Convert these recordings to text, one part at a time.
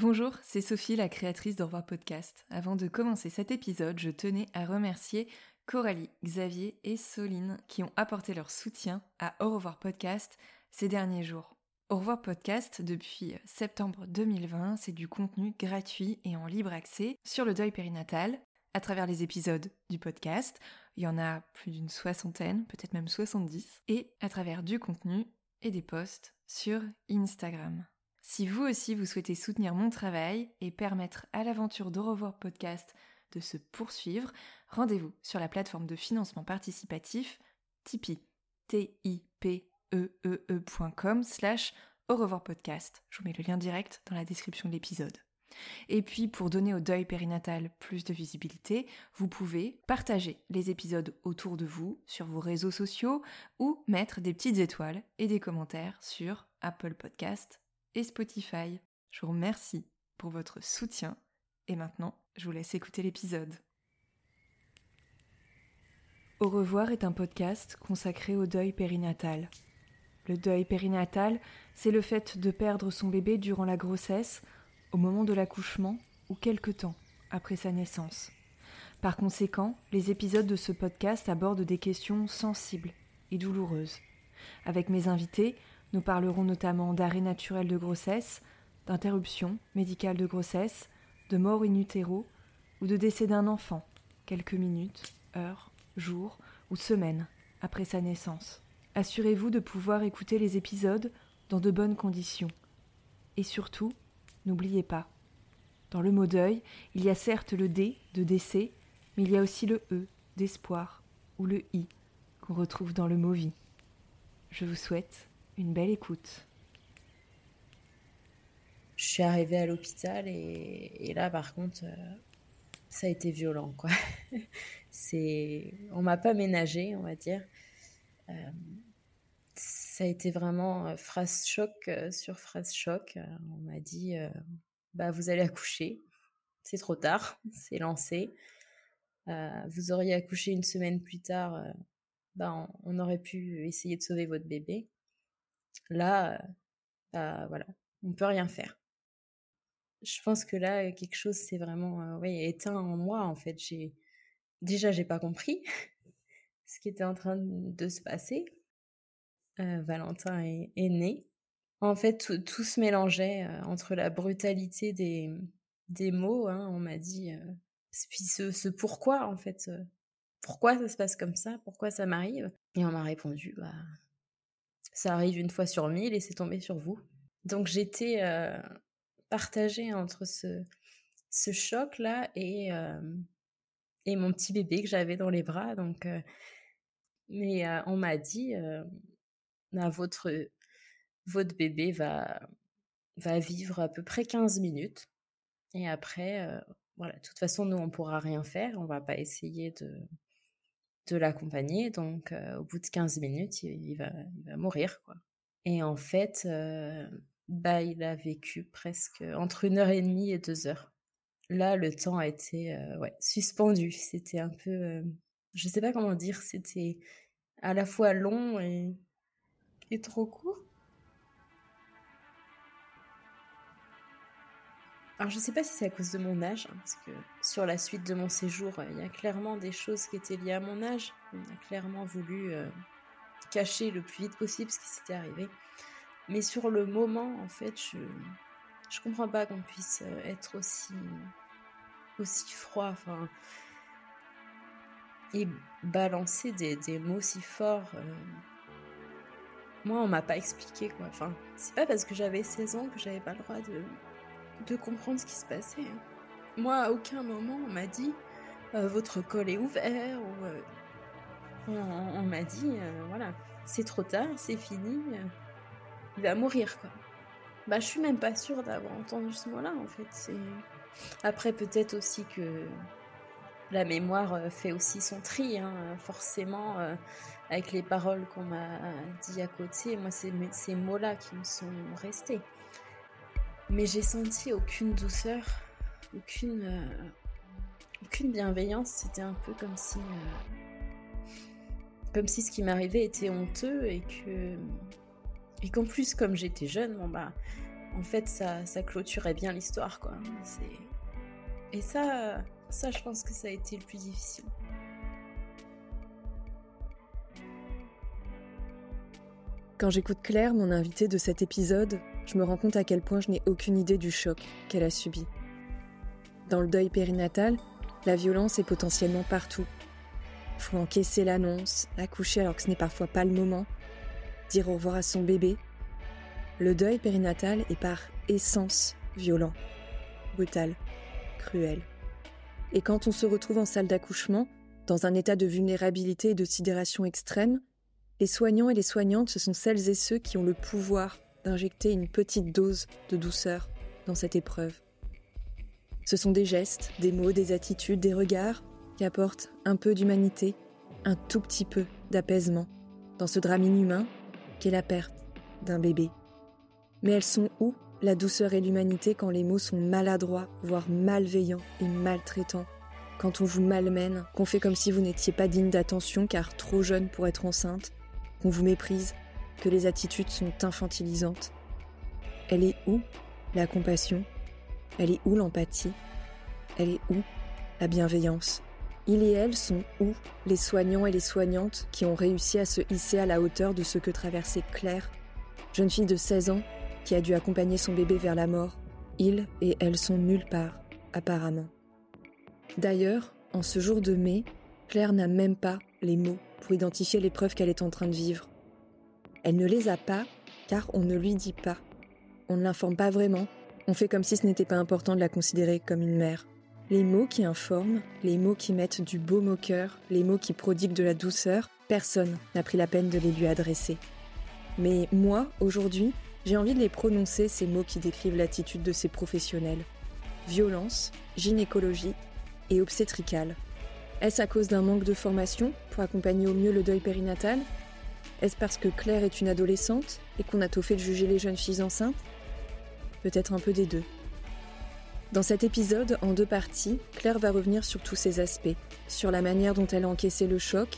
Bonjour, c'est Sophie, la créatrice d'Au revoir podcast. Avant de commencer cet épisode, je tenais à remercier Coralie, Xavier et Soline qui ont apporté leur soutien à Au revoir podcast ces derniers jours. Au revoir podcast, depuis septembre 2020, c'est du contenu gratuit et en libre accès sur le deuil périnatal à travers les épisodes du podcast. Il y en a plus d'une soixantaine, peut-être même 70, et à travers du contenu et des posts sur Instagram. Si vous aussi vous souhaitez soutenir mon travail et permettre à l'aventure d'Au podcast de se poursuivre, rendez-vous sur la plateforme de financement participatif Tipeee. T-I-P-E-E-E.com slash au revoir podcast. Je vous mets le lien direct dans la description de l'épisode. Et puis, pour donner au deuil périnatal plus de visibilité, vous pouvez partager les épisodes autour de vous, sur vos réseaux sociaux, ou mettre des petites étoiles et des commentaires sur Apple Podcast et Spotify. Je vous remercie pour votre soutien. Et maintenant, je vous laisse écouter l'épisode. Au revoir est un podcast consacré au deuil périnatal. Le deuil périnatal, c'est le fait de perdre son bébé durant la grossesse, au moment de l'accouchement ou quelque temps après sa naissance. Par conséquent, les épisodes de ce podcast abordent des questions sensibles et douloureuses. Avec mes invités, nous parlerons notamment d'arrêt naturel de grossesse, d'interruption médicale de grossesse, de mort in utero ou de décès d'un enfant, quelques minutes, heures, jours ou semaines après sa naissance. Assurez-vous de pouvoir écouter les épisodes dans de bonnes conditions. Et surtout, n'oubliez pas, dans le mot deuil, il y a certes le D de décès, mais il y a aussi le E d'espoir ou le I qu'on retrouve dans le mot vie. Je vous souhaite une belle écoute. Je suis arrivée à l'hôpital et, là, par contre, euh, ça a été violent, quoi. C'est, on m'a pas ménagé, on va dire. Euh, ça a été vraiment euh, phrase choc sur phrase choc. On m'a dit, bah vous allez accoucher, c'est trop tard, c'est lancé. Vous auriez accouché une semaine plus tard, bah on aurait pu essayer de sauver votre bébé. Là, euh, bah voilà, on peut rien faire. Je pense que là, quelque chose s'est vraiment euh, oui, éteint en moi. En fait, j'ai déjà j'ai pas compris ce qui était en train de se passer. Euh, Valentin est, né. En fait, tout, se mélangeait euh, entre la brutalité des, des mots. hein, on m'a dit, euh, puis ce, ce pourquoi en fait, euh, pourquoi ça se passe comme ça, pourquoi ça m'arrive? Et on m'a répondu, bah ça arrive une fois sur mille et c'est tombé sur vous. Donc j'étais euh, partagée entre ce, ce choc là et euh, et mon petit bébé que j'avais dans les bras. Donc, euh, mais on m'a dit, bah, votre votre bébé va va vivre à peu près 15 minutes et après, voilà, de toute façon nous on pourra rien faire, on va pas essayer de de l'accompagner. Donc, euh, au bout de 15 minutes, il, va mourir quoi. Et en fait, euh, bah il a vécu presque entre une heure et demie et deux heures. Là, le temps a été euh, ouais, suspendu. C'était un peu, je sais pas comment dire, c'était à la fois long et, et trop court. Alors, je sais pas si c'est à cause de mon âge, hein, parce que sur la suite de mon séjour, euh, il y a clairement des choses qui étaient liées à mon âge. On a clairement voulu euh, cacher le plus vite possible ce qui s'était arrivé. Mais sur le moment, en fait, je je comprends pas qu'on puisse euh, être aussi aussi froid, enfin et balancer des, des mots si forts. Moi, on m'a pas expliqué quoi. Enfin, c'est pas parce que j'avais 16 ans que j'avais pas le droit de de comprendre ce qui se passait. hein. Moi, à aucun moment, on m'a dit euh, votre col est ouvert ou euh, on, m'a dit euh, voilà, c'est trop tard, c'est fini. il va mourir, quoi. Bah, je suis même pas sûre d'avoir entendu ce mot-là, en fait. Après, peut-être aussi que la mémoire fait aussi son tri, hein, forcément, avec les paroles qu'on m'a dit à côté. Moi, c'est ces mots-là qui me sont restés. Mais j'ai senti aucune douceur, aucune, euh, aucune bienveillance. C'était un peu comme si, comme si ce qui m'arrivait était honteux et que, et qu'en plus, comme j'étais jeune, bon bah, en fait, ça, ça clôturait bien l'histoire, quoi. Et ça, ça, je pense que ça a été le plus difficile. Quand j'écoute Claire, mon invitée de cet épisode, je me rends compte à quel point je n'ai aucune idée du choc qu'elle a subi. Dans le deuil périnatal, la violence est potentiellement partout. Faut encaisser l'annonce, accoucher alors que ce n'est parfois pas le moment, dire au revoir à son bébé. Le deuil périnatal est par essence violent, brutal, cruel. Et quand on se retrouve en salle d'accouchement, dans un état de vulnérabilité et de sidération extrême, les soignants et les soignantes, ce sont celles et ceux qui ont le pouvoir d'injecter une petite dose de douceur dans cette épreuve. Ce sont des gestes, des mots, des attitudes, des regards qui apportent un peu d'humanité, un tout petit peu d'apaisement dans ce drame inhumain qu'est la perte d'un bébé. Mais elles sont où la douceur et l'humanité quand les mots sont maladroits, voire malveillants et maltraitants? Quand on vous malmène, qu'on fait comme si vous n'étiez pas digne d'attention car trop jeune pour être enceinte, qu'on vous méprise, que les attitudes sont infantilisantes. Elle est où la compassion? Elle est où l'empathie? Elle est où la bienveillance? Il et elle sont où les soignants et les soignantes qui ont réussi à se hisser à la hauteur de ce que traversait Claire, jeune fille de 16 ans qui a dû accompagner son bébé vers la mort, il et elle sont nulle part, apparemment. D'ailleurs, en ce jour de mai, Claire n'a même pas les mots pour identifier l'épreuve qu'elle est en train de vivre. Elle ne les a pas car on ne lui dit pas. On ne l'informe pas vraiment. On fait comme si ce n'était pas important de la considérer comme une mère. Les mots qui informent, les mots qui mettent du baume au cœur, les mots qui prodiguent de la douceur, personne n'a pris la peine de les lui adresser. Mais moi, aujourd'hui, j'ai envie de les prononcer, ces mots qui décrivent l'attitude de ces professionnels. Violence, gynécologie et obstétricale. Est-ce à cause d'un manque de formation pour accompagner au mieux le deuil périnatal Est-ce parce que Claire est une adolescente et qu'on a tôt fait de juger les jeunes filles enceintes? Peut-être un peu des deux. Dans cet épisode, en deux parties, Claire va revenir sur tous ces aspects, sur la manière dont elle a encaissé le choc,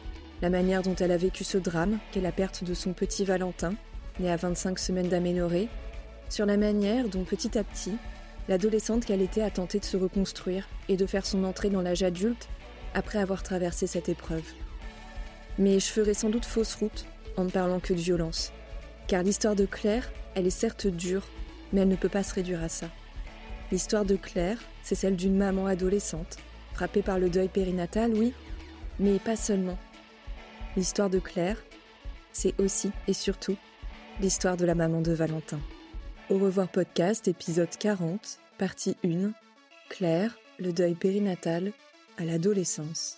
la manière dont elle a vécu ce drame, qu'est la perte de son petit Valentin, née à 25 semaines d'aménorrhée, sur la manière dont petit à petit, l'adolescente qu'elle était a tenté de se reconstruire et de faire son entrée dans l'âge adulte après avoir traversé cette épreuve. Mais je ferai sans doute fausse route en ne parlant que de violence, car l'histoire de Claire, elle est certes dure, mais elle ne peut pas se réduire à ça. L'histoire de Claire, c'est celle d'une maman adolescente, frappée par le deuil périnatal, oui, mais pas seulement. L'histoire de Claire, c'est aussi et surtout l'histoire de la maman de Valentin. Au revoir podcast, épisode 40, partie 1, Claire, le deuil périnatal à l'adolescence.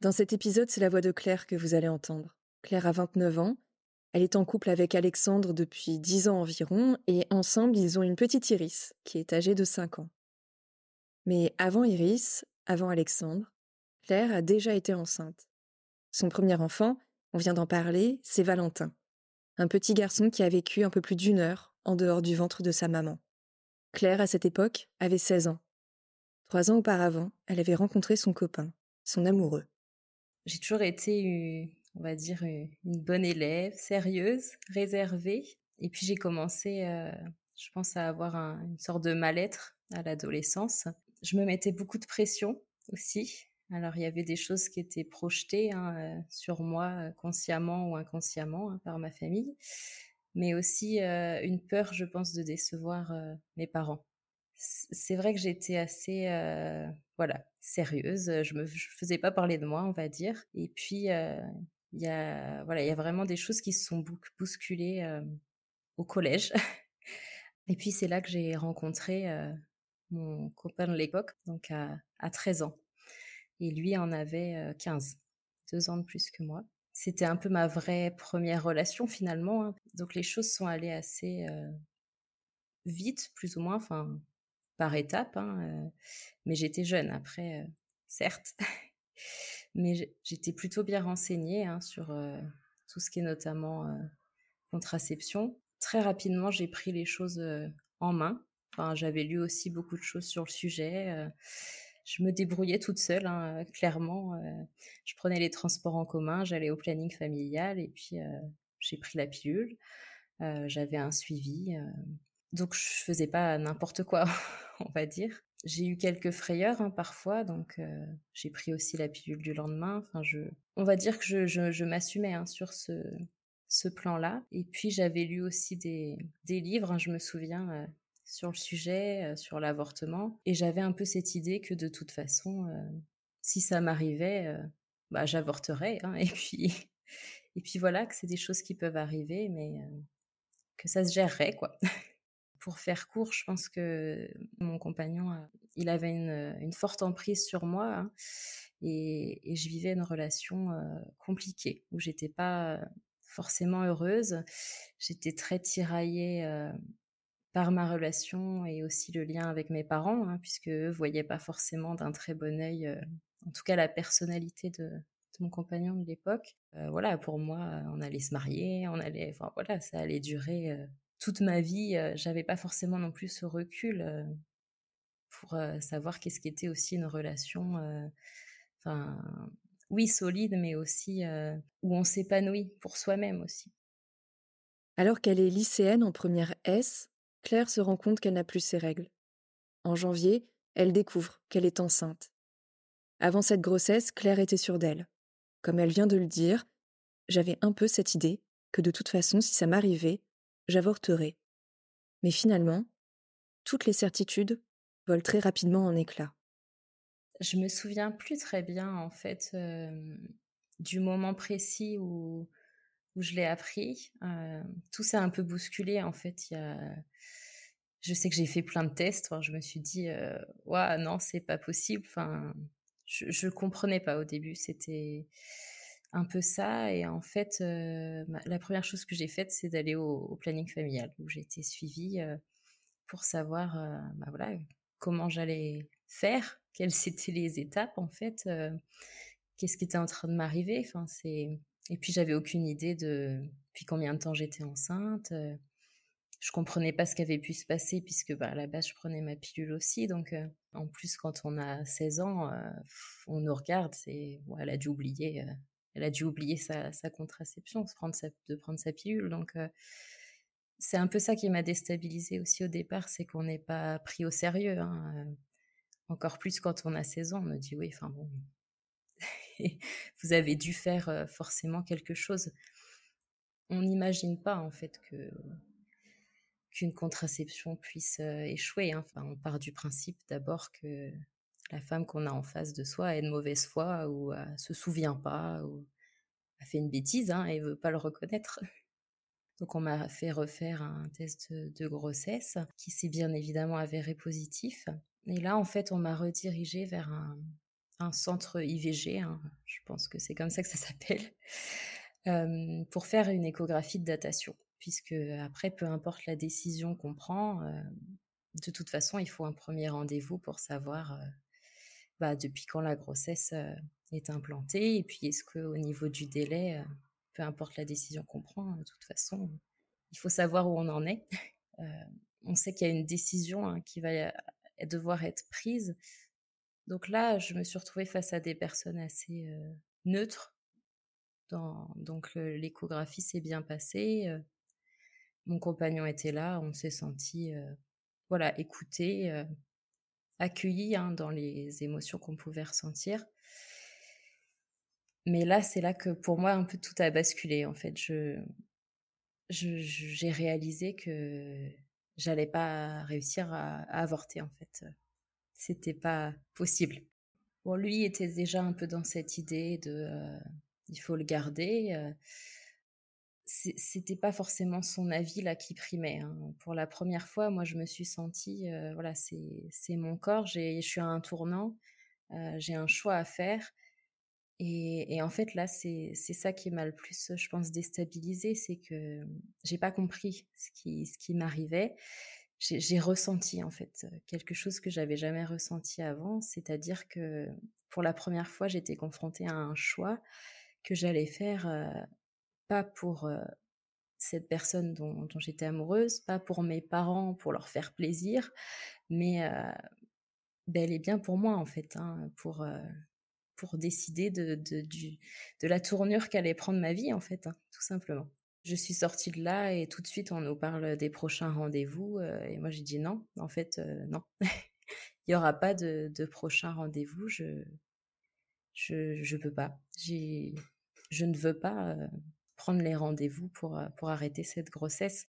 Dans cet épisode, c'est la voix de Claire que vous allez entendre. Claire a 29 ans, elle est en couple avec Alexandre depuis 10 ans environ, et ensemble ils ont une petite Iris, qui est âgée de 5 ans. Mais avant Iris, avant Alexandre, Claire a déjà été enceinte. Son premier enfant, on vient d'en parler, c'est Valentin un petit garçon qui a vécu un peu plus d'une heure en dehors du ventre de sa maman. Claire, à cette époque, avait 16 ans. Trois ans auparavant, elle avait rencontré son copain, son amoureux. J'ai toujours été, on va dire, une bonne élève, sérieuse, réservée. Et puis j'ai commencé, euh, je pense, à avoir une sorte de mal-être à l'adolescence. Je me mettais beaucoup de pression aussi. Alors il y avait des choses qui étaient projetées hein, euh, sur moi euh, consciemment ou inconsciemment hein, par ma famille, mais aussi euh, une peur, je pense, de décevoir mes parents. C'est vrai que j'étais assez, voilà, sérieuse. Je me faisais pas parler de moi, on va dire. Et puis il y a, voilà, il y a vraiment des choses qui se sont bousculées au collège. Et puis c'est là que j'ai rencontré mon copain de l'époque, donc à, à 13 ans. Et lui en avait 15, deux ans de plus que moi. c'était un peu ma vraie première relation finalement. Hein. Donc les choses sont allées assez vite, plus ou moins, enfin par étapes. Hein, mais j'étais jeune après, certes. mais j'étais plutôt bien renseignée hein, sur tout ce qui est notamment contraception. Très rapidement, j'ai pris les choses en main. Enfin, j'avais lu aussi beaucoup de choses sur le sujet je me débrouillais toute seule, hein, clairement. Euh, je prenais les transports en commun, j'allais au planning familial et puis euh, j'ai pris la pilule. Euh, j'avais un suivi. donc je faisais pas n'importe quoi, on va dire. J'ai eu quelques frayeurs hein, parfois, donc j'ai pris aussi la pilule du lendemain. Enfin, je, on va dire que je, je, m'assumais hein, sur ce, ce plan-là. Et puis j'avais lu aussi des, des livres, je me souviens, sur le sujet, euh, sur l'avortement. Et j'avais un peu cette idée que de toute façon, euh, si ça m'arrivait, euh, bah, j'avorterais. Hein. et puis, et puis voilà, que c'est des choses qui peuvent arriver, mais que ça se gérerait, quoi. Pour faire court, je pense que mon compagnon, il avait une, forte emprise sur moi hein, et, je vivais une relation compliquée où j'étais pas forcément heureuse. J'étais très tiraillée par ma relation et aussi le lien avec mes parents, hein, puisque eux voyaient pas forcément d'un très bon œil, euh, en tout cas la personnalité de, mon compagnon de l'époque. Euh, voilà, pour moi, on allait se marier, on allait, voilà, ça allait durer euh, toute ma vie. J'avais pas forcément non plus ce recul pour savoir qu'est-ce qu'était aussi une relation, enfin oui solide, mais aussi où on s'épanouit pour soi-même aussi. Alors qu'elle est lycéenne en première S, Claire se rend compte qu'elle n'a plus ses règles. En janvier, elle découvre qu'elle est enceinte. Avant cette grossesse, Claire était sûre d'elle. Comme elle vient de le dire, j'avais un peu cette idée que de toute façon, si ça m'arrivait, j'avorterais. Mais finalement, toutes les certitudes volent très rapidement en éclats. Je me souviens plus très bien, en fait, du moment précis où, je l'ai appris. tout s'est un peu bousculé, en fait. Il y a je sais que j'ai fait plein de tests. je me suis dit, euh, non, c'est pas possible. Enfin, je, je comprenais pas au début. C'était un peu ça. Et en fait, euh, la première chose que j'ai faite, c'est d'aller au, planning familial où j'ai été suivie euh, pour savoir, bah voilà, comment j'allais faire, quelles étaient les étapes en fait, qu'est-ce qui était en train de m'arriver. Enfin, c'est et puis j'avais aucune idée de depuis combien de temps j'étais enceinte je comprenais pas ce qui avait pu se passer puisque bah, à la base je prenais ma pilule aussi donc euh, en plus quand on a 16 ans euh, on nous regarde c'est elle a dû oublier euh, elle a dû oublier sa, contraception de prendre sa, pilule donc c'est un peu ça qui m'a déstabilisée aussi au départ c'est qu'on n'est pas pris au sérieux hein, encore plus quand on a 16 ans on me dit oui enfin bon vous avez dû faire forcément quelque chose on n'imagine pas en fait que qu'une contraception puisse échouer. Hein. Enfin, on part du principe d'abord que la femme qu'on a en face de soi est de mauvaise foi ou ne se souvient pas ou a fait une bêtise hein, et veut pas le reconnaître. Donc on m'a fait refaire un test de grossesse qui s'est bien évidemment avéré positif. Et là, en fait, on m'a redirigé vers un, centre IVG, hein. je pense que c'est comme ça que ça s'appelle, pour faire une échographie de datation puisque après, peu importe la décision qu'on prend, euh, de toute façon, il faut un premier rendez-vous pour savoir euh, bah, depuis quand la grossesse euh, est implantée, et puis est-ce qu'au niveau du délai, peu importe la décision qu'on prend, de toute façon, il faut savoir où on en est. on sait qu'il y a une décision hein, qui va devoir être prise. Donc là, je me suis retrouvée face à des personnes assez neutres. donc l'échographie s'est bien passée mon compagnon était là, on s'est senti euh, voilà, écouté, euh, accueilli hein, dans les émotions qu'on pouvait ressentir. Mais là, c'est là que pour moi, un peu tout a basculé. En fait, je, j'ai réalisé que j'allais pas réussir à, avorter. En fait, c'était pas possible. Bon, lui était déjà un peu dans cette idée de, euh, il faut le garder c'était pas forcément son avis là qui primait. Hein. Pour la première fois, moi, je me suis sentie, euh, voilà, c'est mon corps, je suis à un tournant, euh, j'ai un choix à faire. Et, en fait, là, c'est ça qui m'a le plus, je pense, déstabilisé, c'est que j'ai pas compris ce qui, ce qui m'arrivait. J'ai ressenti, en fait, quelque chose que j'avais jamais ressenti avant, c'est-à-dire que pour la première fois, j'étais confrontée à un choix que j'allais faire, euh, pas pour cette personne dont, j'étais amoureuse, pas pour mes parents, pour leur faire plaisir, mais euh, bel et bien pour moi, en fait, hein, pour pour décider de, de, la tournure qu'allait prendre ma vie, en fait, hein, tout simplement. Je suis sortie de là et tout de suite, on nous parle des prochains rendez-vous. Et moi, j'ai dit non, en fait, non. Il n'y aura pas de, de prochain rendez-vous. Je, je, je peux pas. Je ne veux pas prendre les rendez-vous pour, pour arrêter cette grossesse.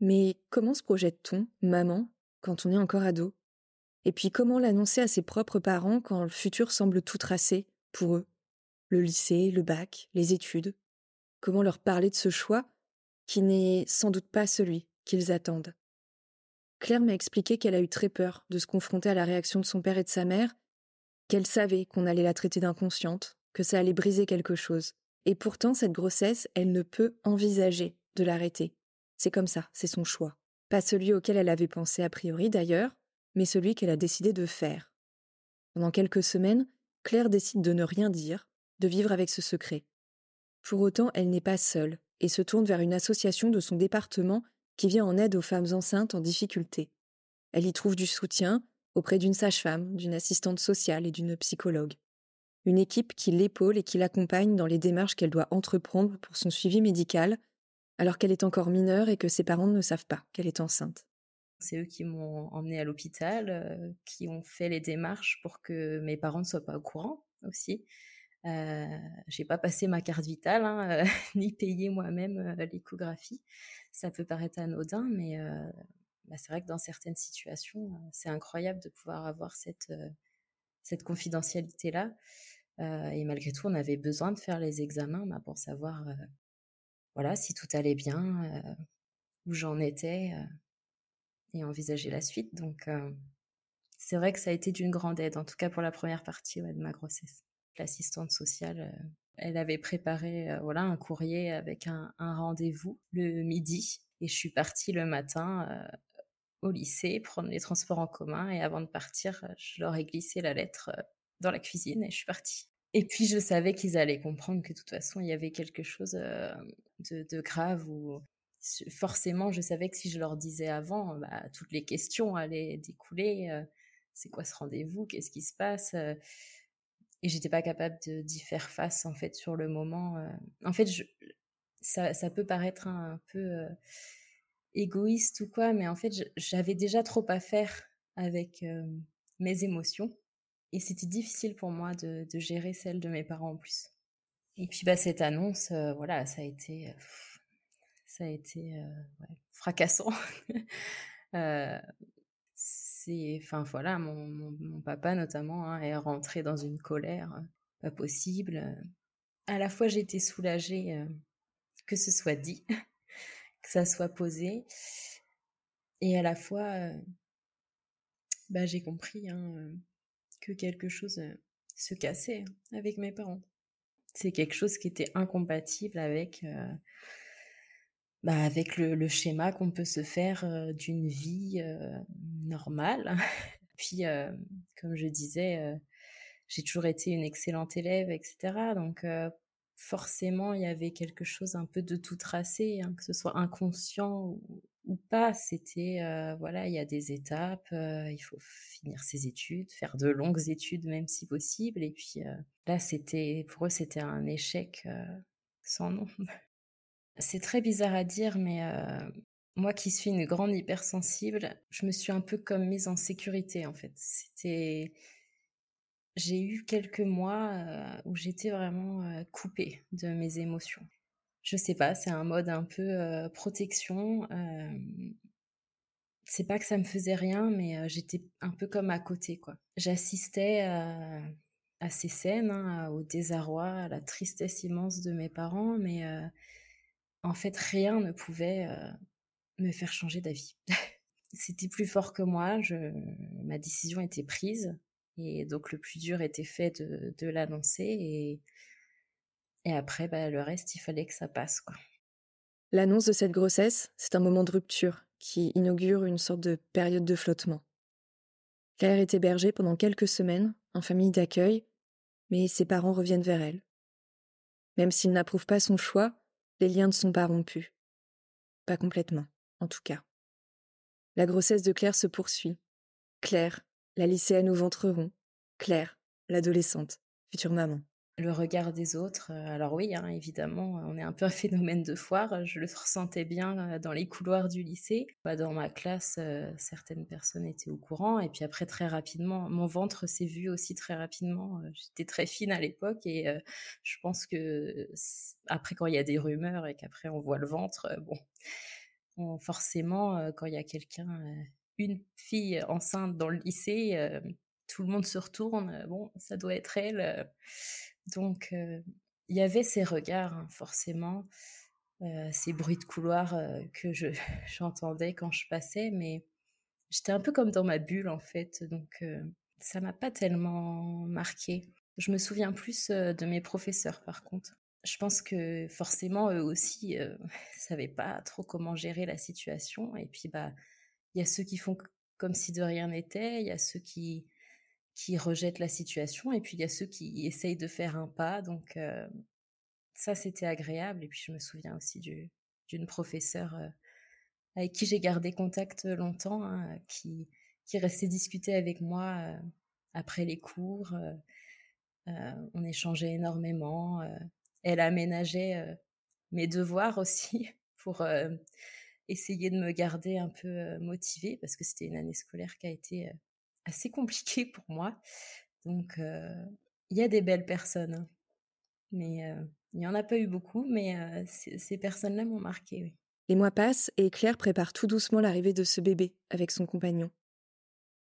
Mais comment se projette-t-on, maman, quand on est encore ado? Et puis comment l'annoncer à ses propres parents quand le futur semble tout tracé pour eux? Le lycée, le bac, les études? Comment leur parler de ce choix qui n'est sans doute pas celui qu'ils attendent? Claire m'a expliqué qu'elle a eu très peur de se confronter à la réaction de son père et de sa mère, qu'elle savait qu'on allait la traiter d'inconsciente, que ça allait briser quelque chose. Et pourtant, cette grossesse, elle ne peut envisager de l'arrêter. C'est comme ça, c'est son choix. Pas celui auquel elle avait pensé a priori d'ailleurs, mais celui qu'elle a décidé de faire. Pendant quelques semaines, Claire décide de ne rien dire, de vivre avec ce secret. Pour autant, elle n'est pas seule et se tourne vers une association de son département qui vient en aide aux femmes enceintes en difficulté. Elle y trouve du soutien auprès d'une sage-femme, d'une assistante sociale et d'une psychologue. Une équipe qui l'épaule et qui l'accompagne dans les démarches qu'elle doit entreprendre pour son suivi médical, alors qu'elle est encore mineure et que ses parents ne savent pas qu'elle est enceinte. C'est eux qui m'ont emmenée à l'hôpital, euh, qui ont fait les démarches pour que mes parents ne soient pas au courant aussi. Euh, j'ai pas passé ma carte vitale, hein, ni payé moi-même euh, l'échographie. Ça peut paraître anodin, mais euh, bah, c'est vrai que dans certaines situations, c'est incroyable de pouvoir avoir cette cette confidentialité-là. Et malgré tout, on avait besoin de faire les examens bah, pour savoir, voilà, si tout allait bien, où j'en étais et envisager la suite. Donc, euh, c'est vrai que ça a été d'une grande aide, en tout cas pour la première partie de ma grossesse. L'assistante sociale, euh, elle avait préparé euh, voilà un courrier avec un, rendez-vous le midi et je suis partie le matin au lycée prendre les transports en commun et avant de partir, je leur ai glissé la lettre dans la cuisine et je suis partie. Et puis je savais qu'ils allaient comprendre que de toute façon il y avait quelque chose de, de grave ou forcément, je savais que si je leur disais avant, bah, toutes les questions allaient découler. Euh, c'est quoi ce rendez-vous Qu'est-ce qui se passe euh, Et j'étais pas capable d'y faire face en fait sur le moment. Euh. En fait, ça, peut paraître un, peu égoïste ou quoi, mais en fait, j'avais déjà trop à faire avec mes émotions et c'était difficile pour moi de, de, gérer celles de mes parents en plus. Et puis bah cette annonce, voilà, ça a été ça a été euh, fracassant. Euh, c'est, enfin voilà, mon, mon, papa notamment hein, est rentré dans une colère euh, pas possible. À la fois j'étais soulagée que ce soit dit, que ça soit posé, et à la fois bah, j'ai compris hein, que quelque chose se cassait avec mes parents. C'est quelque chose qui était incompatible avec bah, avec le, schéma qu'on peut se faire euh, d'une vie euh, normale. Puis, euh, comme je disais, j'ai toujours été une excellente élève, etc. Donc, forcément, il y avait quelque chose un peu de tout tracé, hein, que ce soit inconscient ou, ou pas. C'était, voilà, il y a des étapes, il faut finir ses études, faire de longues études même si possible. Et puis là, c'était, pour eux, c'était un échec sans nom. C'est très bizarre à dire, mais euh, moi qui suis une grande hypersensible, je me suis un peu comme mise en sécurité en fait. C'était, j'ai eu quelques mois euh, où j'étais vraiment euh, coupée de mes émotions. Je sais pas, c'est un mode un peu protection. c'est pas que ça me faisait rien, mais j'étais un peu comme à côté quoi. J'assistais à, ces scènes, hein, au désarroi, à la tristesse immense de mes parents, mais en fait, rien ne pouvait euh, me faire changer d'avis. C'était plus fort que moi, je, ma décision était prise. Et donc le plus dur était fait de, l'annoncer et, et après, bah, le reste, il fallait que ça passe. L'annonce de cette grossesse, c'est un moment de rupture qui inaugure une sorte de période de flottement. Claire est hébergée pendant quelques semaines en famille d'accueil, mais ses parents reviennent vers elle. Même s'ils n'approuvent pas son choix, les liens ne sont pas rompus. Pas complètement, en tout cas. La grossesse de Claire se poursuit. Claire, la lycéenne au ventre rond. Claire, l'adolescente, future maman le regard des autres. Euh, alors oui, hein, évidemment, on est un peu un phénomène de foire. Je le ressentais bien euh, dans les couloirs du lycée. Bah, dans ma classe, euh, certaines personnes étaient au courant. Et puis après, très rapidement, mon ventre s'est vu aussi très rapidement. J'étais très fine à l'époque et je pense que après, quand il y a des rumeurs et qu'après on voit le ventre, bon, forcément, quand il y a quelqu'un, une fille enceinte dans le lycée, tout le monde se retourne. Bon, ça doit être elle donc, il y avait ces regards, hein, forcément, ces bruits de couloir que je, j'entendais quand je passais, mais j'étais un peu comme dans ma bulle, en fait. Donc, ça m'a pas tellement marqué. Je me souviens plus de mes professeurs, par contre. Je pense que forcément, eux aussi, ne savaient pas trop comment gérer la situation. Et puis, bah, il y a ceux qui font comme si de rien n'était, il y a ceux qui qui rejettent la situation et puis il y a ceux qui essayent de faire un pas. Donc ça, c'était agréable. Et puis je me souviens aussi d'une professeure avec qui j'ai gardé contact longtemps, hein, qui, qui restait discuter avec moi après les cours. on échangeait énormément. elle aménageait mes devoirs aussi pour essayer de me garder un peu motivée parce que c'était une année scolaire qui a été assez compliqué pour moi. Donc, il y a des belles personnes, hein. mais il n'y en a pas eu beaucoup, mais ces personnes-là m'ont marqué. Les mois passent et Claire prépare tout doucement l'arrivée de ce bébé avec son compagnon.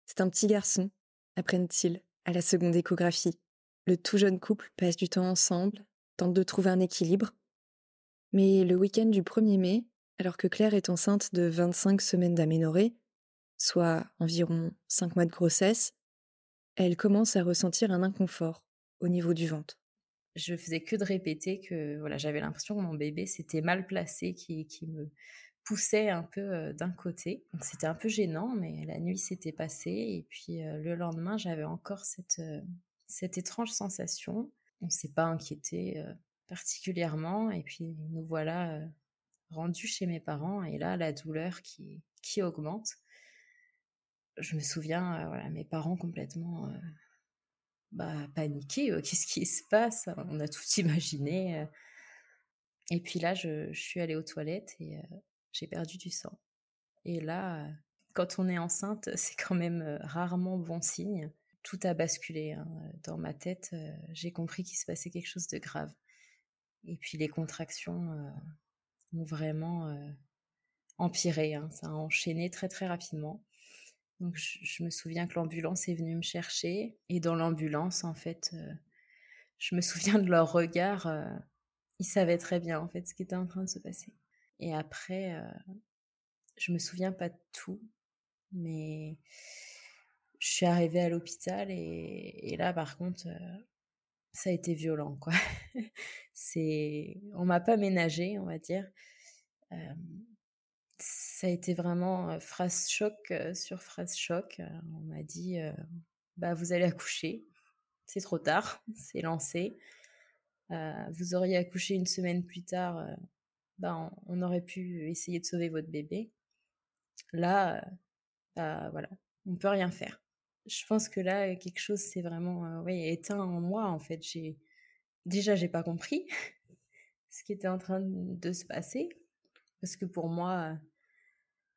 C'est un petit garçon, apprennent-ils, à la seconde échographie. Le tout jeune couple passe du temps ensemble, tente de trouver un équilibre. Mais le week-end du 1er mai, alors que Claire est enceinte de 25 semaines d'aménorrhée, soit environ 5 mois de grossesse, elle commence à ressentir un inconfort au niveau du ventre. Je faisais que de répéter que voilà, j'avais l'impression que mon bébé s'était mal placé, qui, qui me poussait un peu euh, d'un côté. C'était un peu gênant, mais la nuit s'était passée et puis euh, le lendemain, j'avais encore cette, euh, cette étrange sensation. On ne s'est pas inquiété particulièrement et puis nous voilà rendus chez mes parents et là, la douleur qui, qui augmente je me souviens, voilà, mes parents complètement bah, paniqués. Qu'est-ce qui se passe On a tout imaginé. Et puis là, je, suis allée aux toilettes et j'ai perdu du sang. Et là, quand on est enceinte, c'est quand même rarement bon signe. Tout a basculé. Hein. Dans ma tête, j'ai compris qu'il se passait quelque chose de grave. Et puis les contractions ont vraiment empiré. Hein. Ça a enchaîné très très rapidement. Je, me souviens que l'ambulance est venue me chercher et dans l'ambulance en fait, euh, je me souviens de leur regard. Euh, ils savaient très bien en fait ce qui était en train de se passer. Et après, euh, je me souviens pas de tout, mais je suis arrivée à l'hôpital et, là par contre, ça a été violent quoi. C'est, on m'a pas ménagé, on va dire ça a été vraiment phrase choc sur phrase choc. On m'a dit bah vous allez accoucher, c'est trop tard, c'est lancé. vous auriez accouché une semaine plus tard, bah, on, aurait pu essayer de sauver votre bébé. Là, bah, voilà, on peut rien faire. Je pense que là, quelque chose s'est vraiment oui, éteint en moi. En fait, j'ai déjà j'ai pas compris ce qui était en train de se passer parce que pour moi,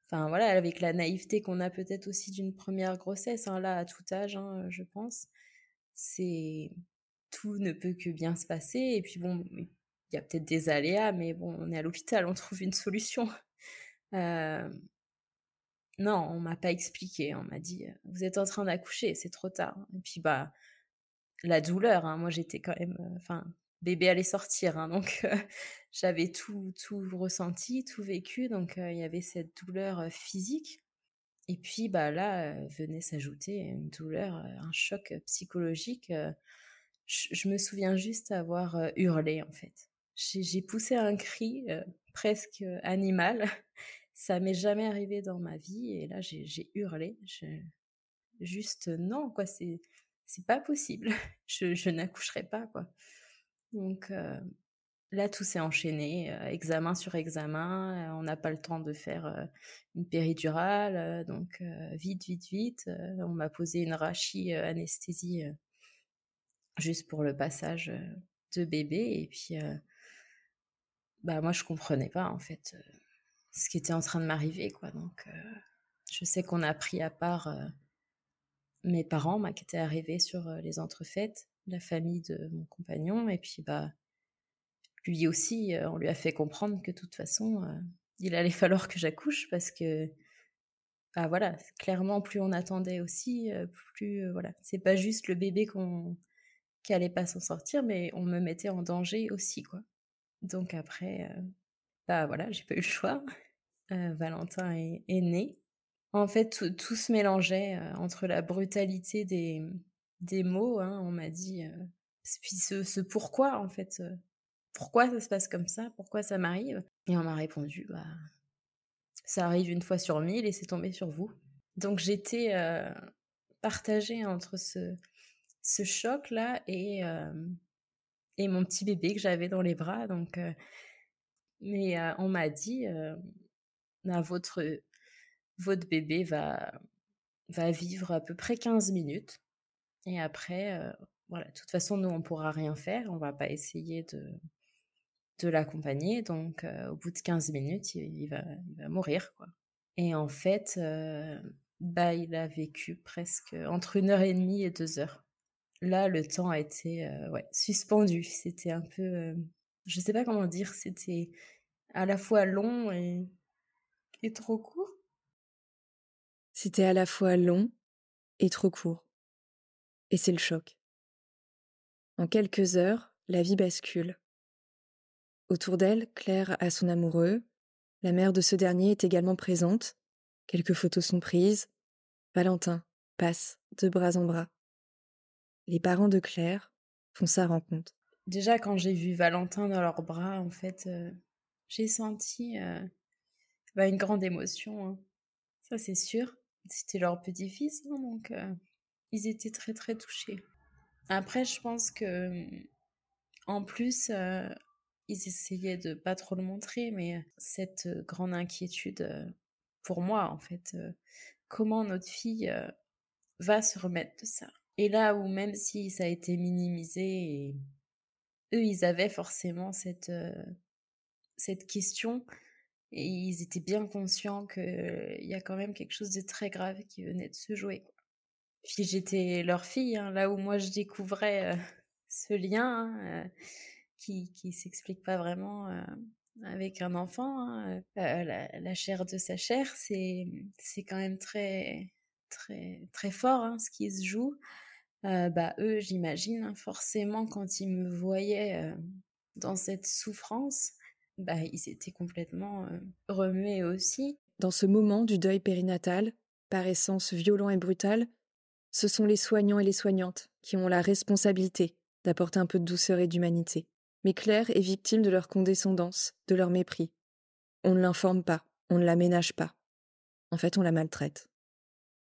Enfin voilà, avec la naïveté qu'on a peut-être aussi d'une première grossesse, hein, là à tout âge, hein, je pense, c'est tout ne peut que bien se passer. Et puis bon, il y a peut-être des aléas, mais bon, on est à l'hôpital, on trouve une solution. Euh, non, on m'a pas expliqué. On m'a dit, vous êtes en train d'accoucher, c'est trop tard. Et puis bah, la douleur. Hein, moi, j'étais quand même, euh, enfin, bébé allait sortir. Hein, donc euh, j'avais tout, tout ressenti, tout vécu. Donc euh, il y avait cette douleur physique. Et puis bah là venait s'ajouter une douleur, un choc psychologique. Je, me souviens juste avoir hurlé en fait. J'ai poussé un cri presque animal. Ça m'est jamais arrivé dans ma vie et là j'ai hurlé. Juste non quoi, c'est pas possible. Je, je n'accoucherai pas quoi. Donc Là, tout s'est enchaîné, euh, examen sur examen. Euh, on n'a pas le temps de faire euh, une péridurale, donc vite, vite, vite. on m'a posé une rachie anesthésie juste pour le passage de bébé. Et puis, bah moi, je comprenais pas en fait ce qui était en train de m'arriver, quoi. Donc, je sais qu'on a pris à part mes parents, qui étaient arrivés sur les entrefaites, la famille de mon compagnon, et puis bah lui aussi, euh, on lui a fait comprendre que de toute façon, euh, il allait falloir que j'accouche parce que, bah voilà, clairement, plus on attendait aussi, euh, plus, voilà, c'est pas juste le bébé qu'on qui allait pas s'en sortir, mais on me mettait en danger aussi, quoi. Donc après, bah voilà, j'ai pas eu le choix. Valentin est, né. En fait, tout, se mélangeait entre la brutalité des, des mots, hein, on m'a dit, puis ce, pourquoi, en fait, pourquoi ça se passe comme ça Pourquoi ça m'arrive? Et on m'a répondu, bah, ça arrive une fois sur mille et c'est tombé sur vous. Donc j'étais partagée entre ce, choc-là et, et mon petit bébé que j'avais dans les bras. Donc, mais on m'a dit, bah, votre, votre bébé va, va vivre à peu près 15 minutes. Et après, voilà, de toute façon, nous, on pourra rien faire. On va pas essayer de, l'accompagner. Donc, euh, au bout de 15 minutes, il, va, mourir. Et en fait, euh, bah, il a vécu presque entre une heure et demie et deux heures. Là, le temps a été euh, suspendu. C'était un peu, je sais pas comment dire, c'était à la fois long et, et trop court. C'était à la fois long et trop court. Et c'est le choc. En quelques heures, la vie bascule. Autour d'elle, Claire a son amoureux. La mère de ce dernier est également présente. Quelques photos sont prises. Valentin passe de bras en bras. Les parents de Claire font sa rencontre. Déjà, quand j'ai vu Valentin dans leurs bras, en fait, euh, j'ai senti euh, bah, une grande émotion. Hein. Ça, c'est sûr. C'était leur petit-fils, hein, donc euh, ils étaient très, très touchés. Après, je pense que, en plus, ils essayaient de pas trop le montrer, mais cette grande inquiétude pour moi, en fait, comment notre fille va se remettre de ça? Et là où même si ça a été minimisé, eux, ils avaient forcément cette, cette question, et ils étaient bien conscients qu'il y a quand même quelque chose de très grave qui venait de se jouer. Puis j'étais leur fille, hein, là où moi je découvrais ce lien. Hein, qui qui s'explique pas vraiment euh, avec un enfant. Hein, euh, la, chair de sa chair, c'est quand même très très très fort ce qui se joue. Euh, bah eux, j'imagine forcément quand ils me voyaient dans cette souffrance, bah ils étaient complètement remués aussi. Dans ce moment du deuil périnatal, par essence violent et brutal, ce sont les soignants et les soignantes qui ont la responsabilité d'apporter un peu de douceur et d'humanité mais Claire est victime de leur condescendance, de leur mépris. On ne l'informe pas, on ne la ménage pas. En fait, on la maltraite.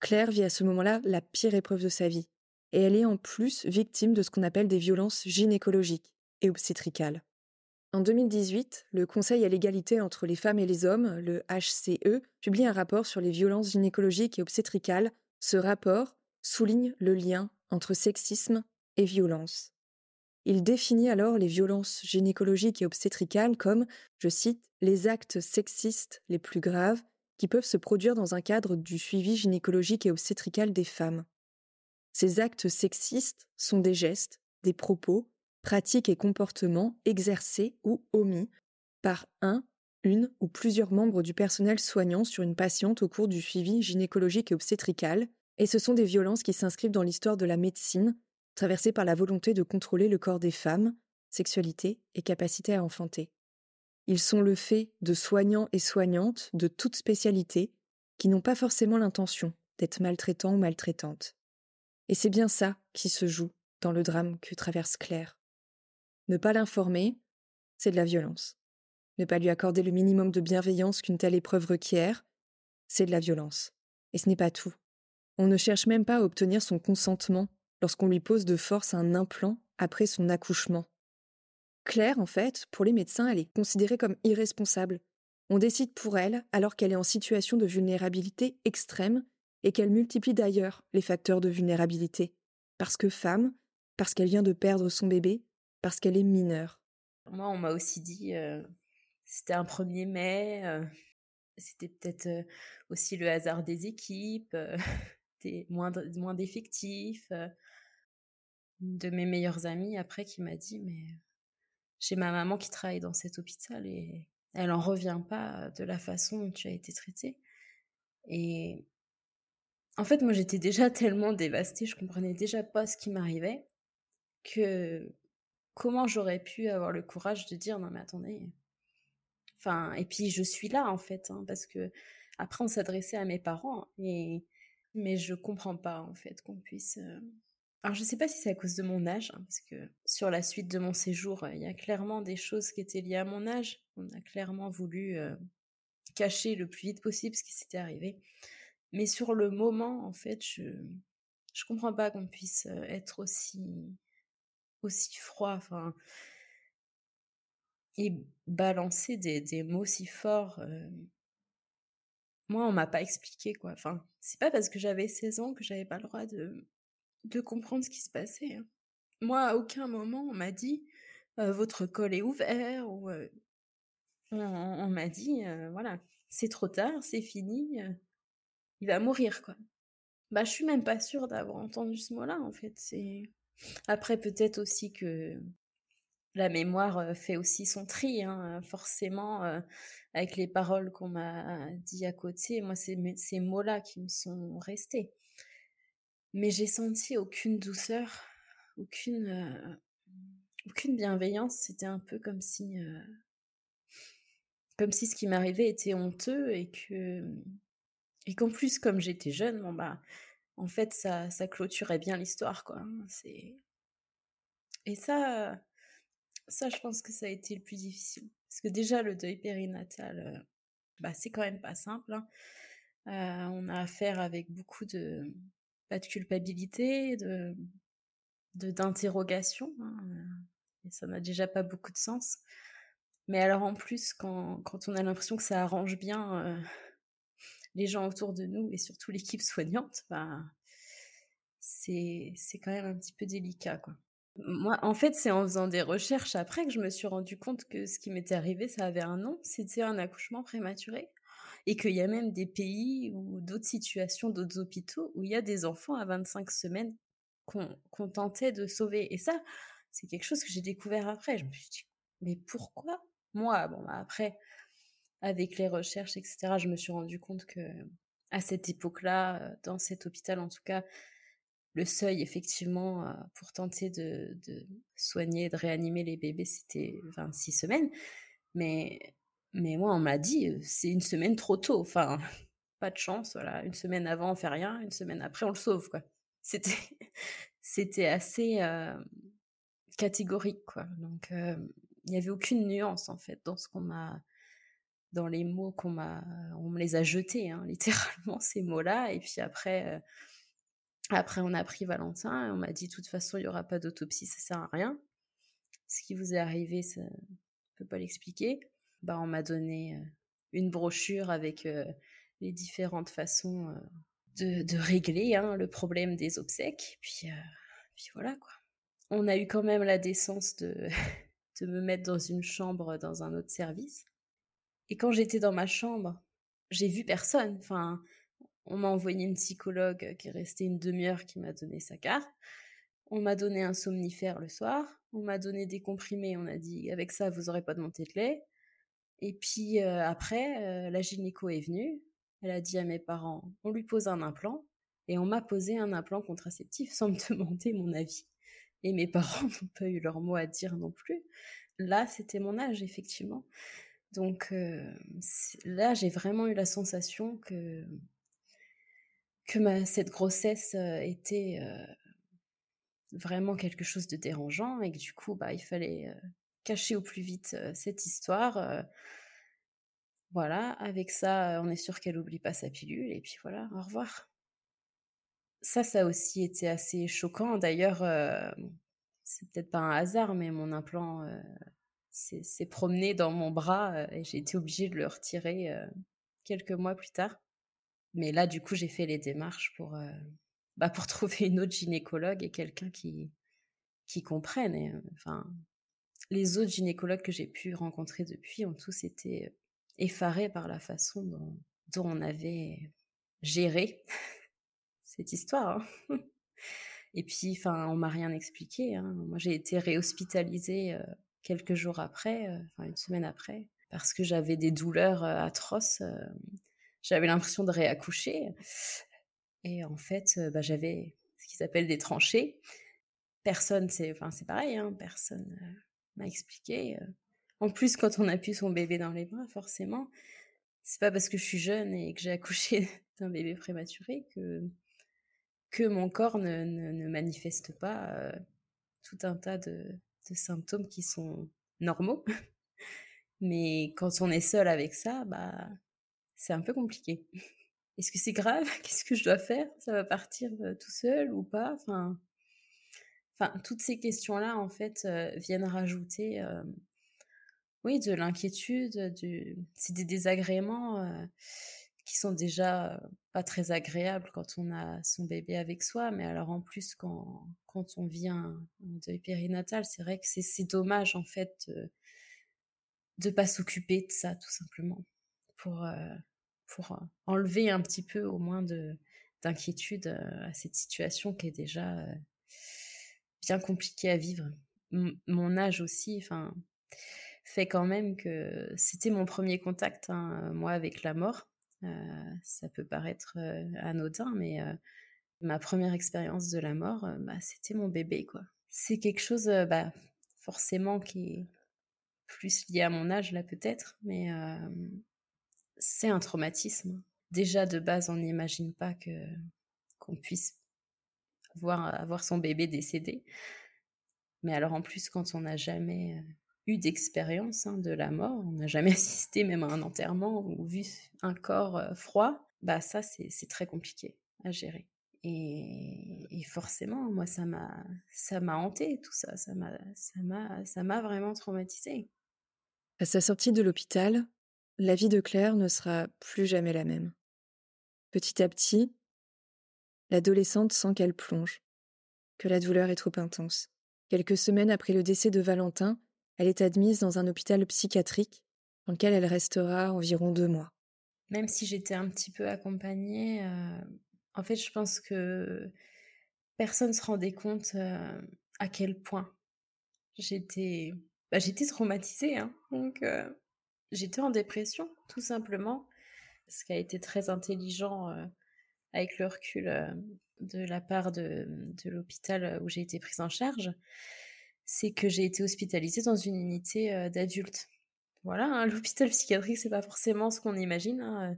Claire vit à ce moment-là la pire épreuve de sa vie, et elle est en plus victime de ce qu'on appelle des violences gynécologiques et obstétricales. En 2018, le Conseil à l'égalité entre les femmes et les hommes, le HCE, publie un rapport sur les violences gynécologiques et obstétricales. Ce rapport souligne le lien entre sexisme et violence. Il définit alors les violences gynécologiques et obstétricales comme, je cite, les actes sexistes les plus graves qui peuvent se produire dans un cadre du suivi gynécologique et obstétrical des femmes. Ces actes sexistes sont des gestes, des propos, pratiques et comportements exercés ou omis par un, une ou plusieurs membres du personnel soignant sur une patiente au cours du suivi gynécologique et obstétrical, et ce sont des violences qui s'inscrivent dans l'histoire de la médecine traversée par la volonté de contrôler le corps des femmes, sexualité et capacité à enfanter. Ils sont le fait de soignants et soignantes de toute spécialité qui n'ont pas forcément l'intention d'être maltraitants ou maltraitantes. Et c'est bien ça qui se joue dans le drame que traverse Claire. Ne pas l'informer, c'est de la violence. Ne pas lui accorder le minimum de bienveillance qu'une telle épreuve requiert, c'est de la violence. Et ce n'est pas tout. On ne cherche même pas à obtenir son consentement lorsqu'on lui pose de force un implant après son accouchement. Claire, en fait, pour les médecins, elle est considérée comme irresponsable. On décide pour elle alors qu'elle est en situation de vulnérabilité extrême et qu'elle multiplie d'ailleurs les facteurs de vulnérabilité. Parce que femme, parce qu'elle vient de perdre son bébé, parce qu'elle est mineure. Moi, on m'a aussi dit, euh, c'était un 1er mai, euh, c'était peut-être euh, aussi le hasard des équipes, moins, d'effectifs. de mes meilleurs amis après qui m'a dit, mais j'ai ma maman qui travaille dans cet hôpital et elle en revient pas de la façon dont tu as été traitée. Et en fait, moi, j'étais déjà tellement dévastée, je comprenais déjà pas ce qui m'arrivait, que comment j'aurais pu avoir le courage de dire non mais attendez. Enfin, et puis je suis là en fait, hein, parce que après on s'adressait à mes parents et mais je comprends pas en fait qu'on puisse. Euh, alors je sais pas si c'est à cause de mon âge, hein, parce que sur la suite de mon séjour, il y a clairement des choses qui étaient liées à mon âge. On a clairement voulu euh, cacher le plus vite possible ce qui s'était arrivé. Mais sur le moment, en fait, je je comprends pas qu'on puisse euh, être aussi aussi froid, enfin et balancer des, des mots si forts. Euh. Moi, on m'a pas expliqué quoi. Enfin, c'est pas parce que j'avais 16 ans que j'avais pas le droit de de comprendre ce qui se passait. Hein. Moi, à aucun moment on m'a dit «Euh, votre col est ouvert ou on, m'a dit voilà c'est trop tard, c'est fini, il va mourir quoi. Bah, je suis même pas sûre d'avoir entendu ce mot-là en fait. C'est après peut-être aussi que la mémoire fait aussi son tri, hein, forcément avec les paroles qu'on m'a dit à côté. Moi, c'est ces mots-là qui me sont restés. Mais j'ai senti aucune douceur, aucune aucune bienveillance. C'était un peu comme si comme si ce qui m'arrivait était honteux et que et qu'en plus, comme j'étais jeune, bon bah, en fait, ça, ça clôturait bien l'histoire, quoi. Hein, c'est et ça, ça, je pense que ça a été le plus difficile, parce que déjà le deuil périnatal, euh, bah, c'est quand même pas simple. Hein. Euh, on a affaire avec beaucoup de pas de culpabilité, de d'interrogation, hein, et ça n'a déjà pas beaucoup de sens. Mais alors en plus, quand, quand on a l'impression que ça arrange bien euh, les gens autour de nous et surtout l'équipe soignante, bah, c'est quand même un petit peu délicat, quoi. Moi, en fait, c'est en faisant des recherches après que je me suis rendu compte que ce qui m'était arrivé, ça avait un nom, c'était un accouchement prématuré. Et qu'il y a même des pays ou d'autres situations, d'autres hôpitaux où il y a des enfants à 25 semaines qu'on tentait de sauver. Et ça, c'est quelque chose que j'ai découvert après. Je me suis dit, mais pourquoi? Moi Bon, bah, après, avec les recherches, etc., je me suis rendu compte que à cette époque-là, euh, dans cet hôpital en tout cas, le seuil effectivement euh, pour tenter de, soigner, de réanimer les bébés, c'était 26 semaines. Mais, mais moi, on m'a dit, euh, c'est une semaine trop tôt. Enfin, pas de chance, voilà. Une semaine avant, on fait rien. Une semaine après, on le sauve. C'était, c'était assez catégorique, quoi. Donc, il n'y avait aucune nuance, en fait, dans ce qu'on m'a dans les mots qu'on m'a, on me les a jetés, hein, littéralement ces mots-là. Et puis après, euh, après on a pris Valentin et on m'a dit de toute façon il y aura pas d'autopsie, ça sert à rien. Ce qui vous est arrivé, ça, ne peut pas l'expliquer. Bah on m'a donné euh, une brochure avec euh, les différentes façons de, de, régler hein, le problème des obsèques. Puis, puis voilà quoi. On a eu quand même la décence de de me mettre dans une chambre dans un autre service et quand j'étais dans ma chambre, j'ai vu personne. Enfin, on m'a envoyé une psychologue qui est restée une demi-heure qui m'a donné sa carte. On m'a donné un somnifère le soir. On m'a donné des comprimés. On a dit avec ça vous aurez pas de montée de lait. Et puis euh, après, euh, la gynéco est venue. Elle a dit à mes parents on lui pose un implant. Et on m'a posé un implant contraceptif sans me demander mon avis. Et mes parents n'ont pas eu leur mot à dire non plus. Là, c'était mon âge, effectivement. Donc là, j'ai vraiment eu la sensation que que cette grossesse était vraiment quelque chose de dérangeant et que du coup, bah, il fallait cacher au plus vite cette histoire. voilà, avec ça, on est sûr qu'elle n'oublie pas sa pilule et puis voilà, au revoir. Ça, ça a aussi été assez choquant. D'ailleurs, c'est peut-être pas un hasard, mais mon implant s'est promené dans mon bras et j'ai été obligée de le retirer quelques mois plus tard. Mais là, du coup, j'ai fait les démarches pour, bah, pour trouver une autre gynécologue et quelqu'un qui, qui comprenne. Et, enfin, les autres gynécologues que j'ai pu rencontrer depuis ont tous été effarés par la façon dont, dont on avait géré cette histoire. Hein. Et puis, enfin, on m'a rien expliqué. Hein. Moi, j'ai été réhospitalisée quelques jours après, enfin une semaine après, parce que j'avais des douleurs atroces. J'avais l'impression de réaccoucher. Et en fait, bah, j'avais ce qu'ils appellent des tranchées. Personne, c'est pareil, hein, personne m'a expliqué. En plus, quand on appuie son bébé dans les bras, forcément, c'est pas parce que je suis jeune et que j'ai accouché d'un bébé prématuré que, que mon corps ne, ne, manifeste pas tout un tas de, de, symptômes qui sont normaux. Mais quand on est seul avec ça, bah, c'est un peu compliqué. Est-ce que c'est grave? Qu'est-ce que je dois faire? Ça va partir tout seul ou pas? Enfin, enfin, toutes ces questions-là, en fait, viennent rajouter, oui, de l'inquiétude, du... c'est des désagréments qui sont déjà pas très agréables quand on a son bébé avec soi, mais alors en plus quand, quand on vit un, deuil périnatal, c'est vrai que c'est dommage en fait de ne pas s'occuper de ça tout simplement pour pour euh, enlever un petit peu au moins de d'inquiétude euh, à cette situation qui est déjà euh, bien compliquée à vivre. mon âge aussi, enfin, fait quand même que c'était mon premier contact, hein, moi, avec la mort. ça peut paraître anodin, mais ma première expérience de la mort, bah, c'était mon bébé, quoi. C'est quelque chose, bah, forcément, qui est plus lié à mon âge, là, peut-être, mais c'est un traumatisme. Déjà de base, on n'imagine pas qu'on puisse voir avoir son bébé décédé. Mais alors en plus, quand on n'a jamais euh, eu d'expérience hein, de la mort, on n'a jamais assisté même à un enterrement ou vu un corps euh, froid, bah ça c'est très compliqué à gérer. Et, forcément, moi ça m'a ça m'a hanté tout ça, ça m'a ça m'a ça m'a vraiment traumatisé. À sa sortie de l'hôpital, la vie de Claire ne sera plus jamais la même. Petit à petit, l'adolescente sent qu'elle plonge, que la douleur est trop intense. Quelques semaines après le décès de Valentin, elle est admise dans un hôpital psychiatrique dans lequel elle restera environ deux mois. Même si j'étais un petit peu accompagnée, euh, en fait, je pense que personne ne se rendait compte euh, à quel point j'étais bah, traumatisée. Hein. Euh, J'étais en dépression, tout simplement. Ce qui a été très intelligent euh, avec le recul euh, de la part de, l'hôpital où j'ai été prise en charge, c'est que j'ai été hospitalisée dans une unité euh, d'adultes. Voilà, hein, l'hôpital psychiatrique, c'est pas forcément ce qu'on imagine, hein,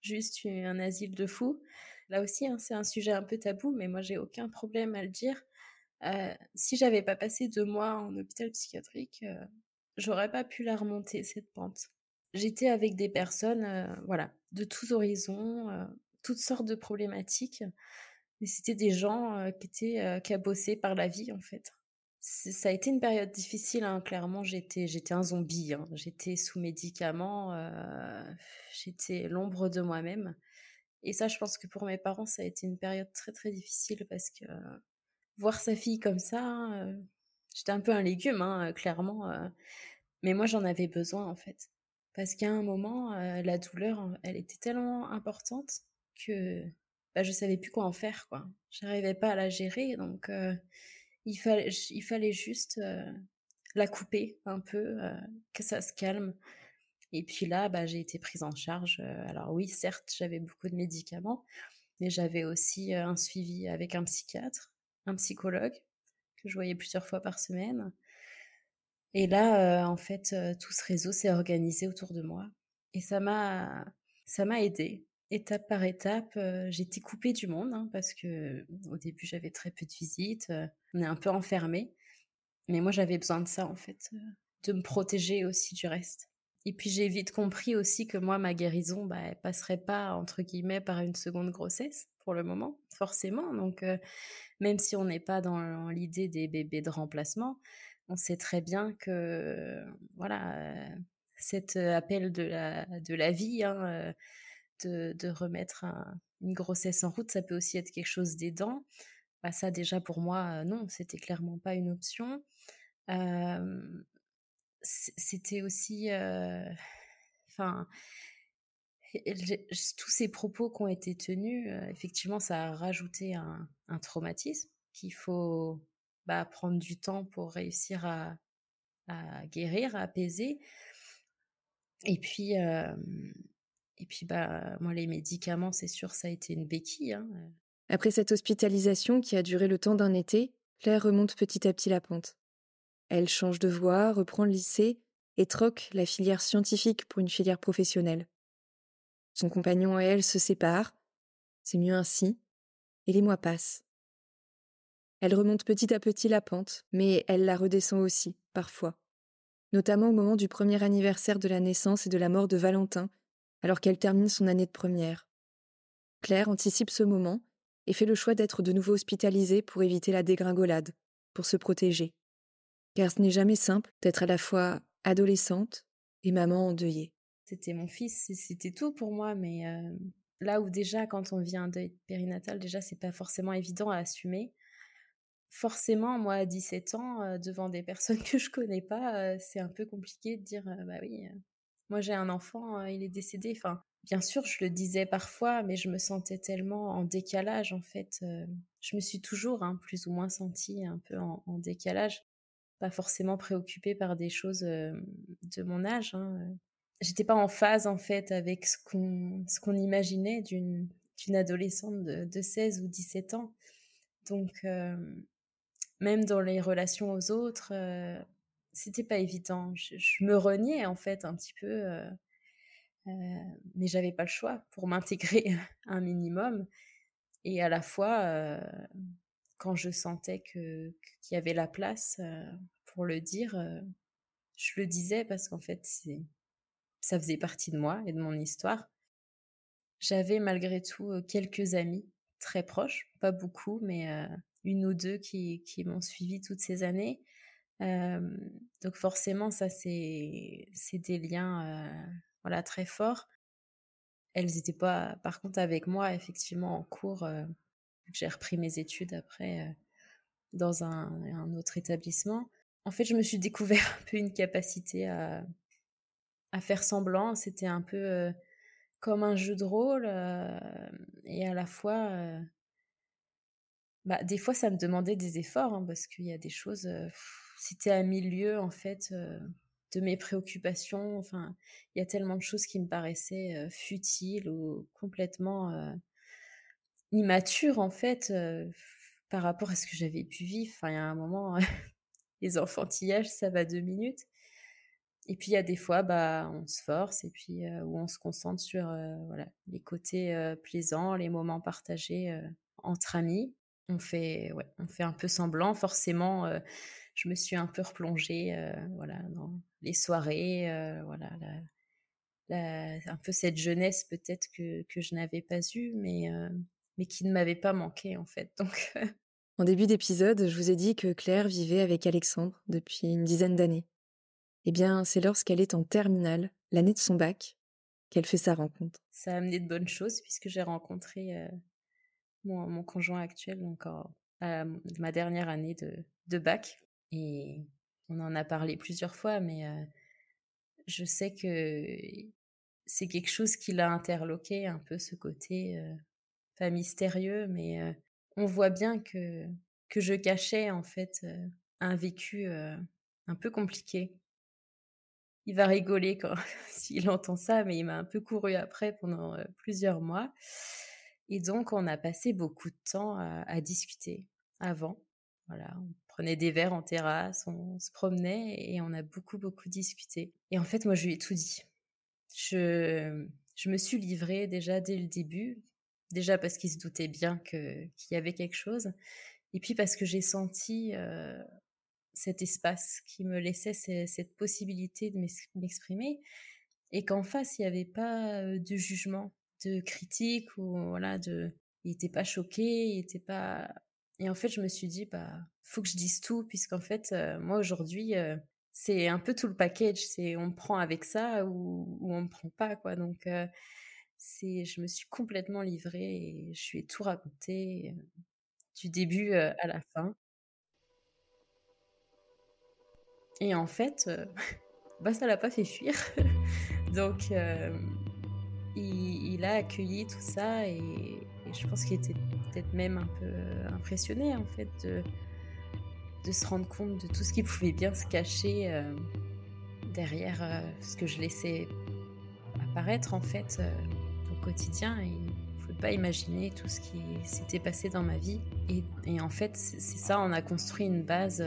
juste un asile de fous. Là aussi, hein, c'est un sujet un peu tabou, mais moi, j'ai aucun problème à le dire. si j'avais pas passé deux mois en hôpital psychiatrique, j'aurais pas pu la remonter cette pente. J'étais avec des personnes, euh, voilà, de tous horizons, euh, toutes sortes de problématiques, mais c'était des gens euh, qui étaient cabossés par la vie en fait. Ça a été une période difficile, hein, clairement. J'étais, j'étais un zombie. Hein. J'étais sous médicaments. j'étais l'ombre de moi-même. Et ça, je pense que pour mes parents, ça a été une période très très difficile parce que voir sa fille comme ça, J'étais un peu un légume, hein, clairement. Mais moi, j'en avais besoin, en fait. Parce qu'à un moment, la douleur, elle était tellement importante que bah, je savais plus quoi en faire, quoi. J'arrivais pas à la gérer, donc il, fallait, il fallait juste la couper un peu, que ça se calme. Et puis là, bah, j'ai été prise en charge. alors oui, certes, j'avais beaucoup de médicaments, mais j'avais aussi un suivi avec un psychiatre, un psychologue, que je voyais plusieurs fois par semaine. Et là, en fait, tout ce réseau s'est organisé autour de moi. Et ça m'a, ça m'a aidé. Étape par étape, j'étais coupée du monde hein, parce que au début j'avais très peu de visites, on est un peu enfermé. Mais moi j'avais besoin de ça en fait, de me protéger aussi du reste. Et puis j'ai vite compris aussi que moi ma guérison, bah, elle passerait pas entre guillemets par une seconde grossesse pour le moment, forcément. Donc même si on n'est pas dans l'idée des bébés de remplacement, on sait très bien que voilà cet appel de la de la vie. Hein, de, de remettre une grossesse en route, ça peut aussi être quelque chose d'aidant. Bah, ça, déjà, pour moi, non, c'était clairement pas une option. C'était aussi. Enfin. tous ces propos qui ont été tenus, effectivement, ça a rajouté un, traumatisme qu'il faut bah, prendre du temps pour réussir à, guérir, à apaiser. Et puis, et puis, bah, moi, les médicaments, c'est sûr, ça a été une béquille. Hein. Après cette hospitalisation qui a duré le temps d'un été, Claire remonte petit à petit la pente. Elle change de voie, reprend le lycée et troque la filière scientifique pour une filière professionnelle. Son compagnon et elle se séparent, c'est mieux ainsi, et les mois passent. Elle remonte petit à petit la pente, mais elle la redescend aussi, parfois, notamment au moment du premier anniversaire de la naissance et de la mort de Valentin, alors qu'elle termine son année de première. Claire anticipe ce moment et fait le choix d'être de nouveau hospitalisée pour éviter la dégringolade, pour se protéger. Car ce n'est jamais simple d'être à la fois adolescente et maman endeuillée. C'était mon fils, c'était tout pour moi, mais euh, là où déjà quand on vit un deuil périnatal, déjà c'est pas forcément évident à assumer. Forcément, moi à 17 ans, euh, devant des personnes que je connais pas, euh, c'est un peu compliqué de dire bah oui, moi j'ai un enfant, il est décédé. Enfin, bien sûr, je le disais parfois, mais je me sentais tellement en décalage en fait. je me suis toujours hein, plus ou moins sentie un peu en, décalage, pas forcément préoccupée par des choses de mon âge. Hein. J'étais pas en phase en fait avec ce qu'on ce imaginait d'une adolescente de, de, 16 ou 17 ans. Donc même dans les relations aux autres, c'était pas évident. Je, me reniais en fait un petit peu, euh, euh, mais j'avais pas le choix pour m'intégrer un minimum. Et à la fois, euh, quand je sentais que qu'il y avait la place euh, pour le dire, je le disais parce qu'en fait, c'est ça faisait partie de moi et de mon histoire. J'avais malgré tout quelques amis très proches, pas beaucoup, mais une ou deux qui, qui m'ont suivi toutes ces années donc forcément, ça, c'est des liens voilà, très forts. Elles n'étaient pas, par contre, avec moi, effectivement, en cours. J'ai repris mes études après dans un, autre établissement. En fait, je me suis découvert un peu une capacité à, faire semblant. C'était un peu comme un jeu de rôle et à la fois bah, des fois ça me demandait des efforts hein, parce qu'il y a des choses c'était à milieu en fait de mes préoccupations. Enfin, il y a tellement de choses qui me paraissaient futiles ou complètement immatures en fait par rapport à ce que j'avais pu vivre. Enfin, il y a un moment, les enfantillages, ça va deux minutes. Et puis il y a des fois, bah, on se force et puis où on se concentre sur voilà les côtés plaisants, les moments partagés entre amis. On fait, ouais, on fait un peu semblant. Forcément, je me suis un peu replongée voilà, dans les soirées, voilà, un peu cette jeunesse peut-être que, que je n'avais pas eue, mais, mais qui ne m'avait pas manqué en fait. Donc, en début d'épisode, je vous ai dit que Claire vivait avec Alexandre depuis une dizaine d'années. Eh bien, c'est lorsqu'elle est en terminale, l'année de son bac, qu'elle fait sa rencontre. Ça a amené de bonnes choses puisque j'ai rencontré mon, mon, conjoint actuel encore à ma dernière année de, de bac. Et on en a parlé plusieurs fois, mais je sais que c'est quelque chose qui l'a interloqué, un peu ce côté mystérieux, mais on voit bien que, que je cachais en fait un vécu un peu compliqué. Il va rigoler quand s'il entend ça, mais il m'a un peu couru après pendant plusieurs mois. Et donc, on a passé beaucoup de temps à discuter avant. Voilà, on prenait des verres en terrasse, on se promenait et on a beaucoup, beaucoup discuté. Et en fait, moi, je lui ai tout dit. Je, je me suis livrée déjà dès le début, déjà parce qu'il se doutait bien qu'il y avait quelque chose, et puis parce que j'ai senti cet espace qui me laissait cette possibilité de m'exprimer, et qu'en face, il n'y avait pas de jugement, de critique, ou voilà, de, il n'était pas choqué, il n'était pas et en fait, je me suis dit, bah, faut que je dise tout, puisqu'en fait, moi aujourd'hui, c'est un peu tout le package. C'est on me prend avec ça ou, ou on me prend pas, quoi. Donc, c'est, je me suis complètement livrée et je lui ai tout raconté du début à la fin. Et en fait, bah, ça l'a pas fait fuir. Donc, il, il, a accueilli tout ça et, je pense qu'il était peut-être même un peu impressionné en fait de, de se rendre compte de tout ce qui pouvait bien se cacher euh, derrière euh, ce que je laissais apparaître en fait euh, quotidien. Et il faut pas imaginer tout ce qui s'était passé dans ma vie. Et, en fait, c'est ça, on a construit une base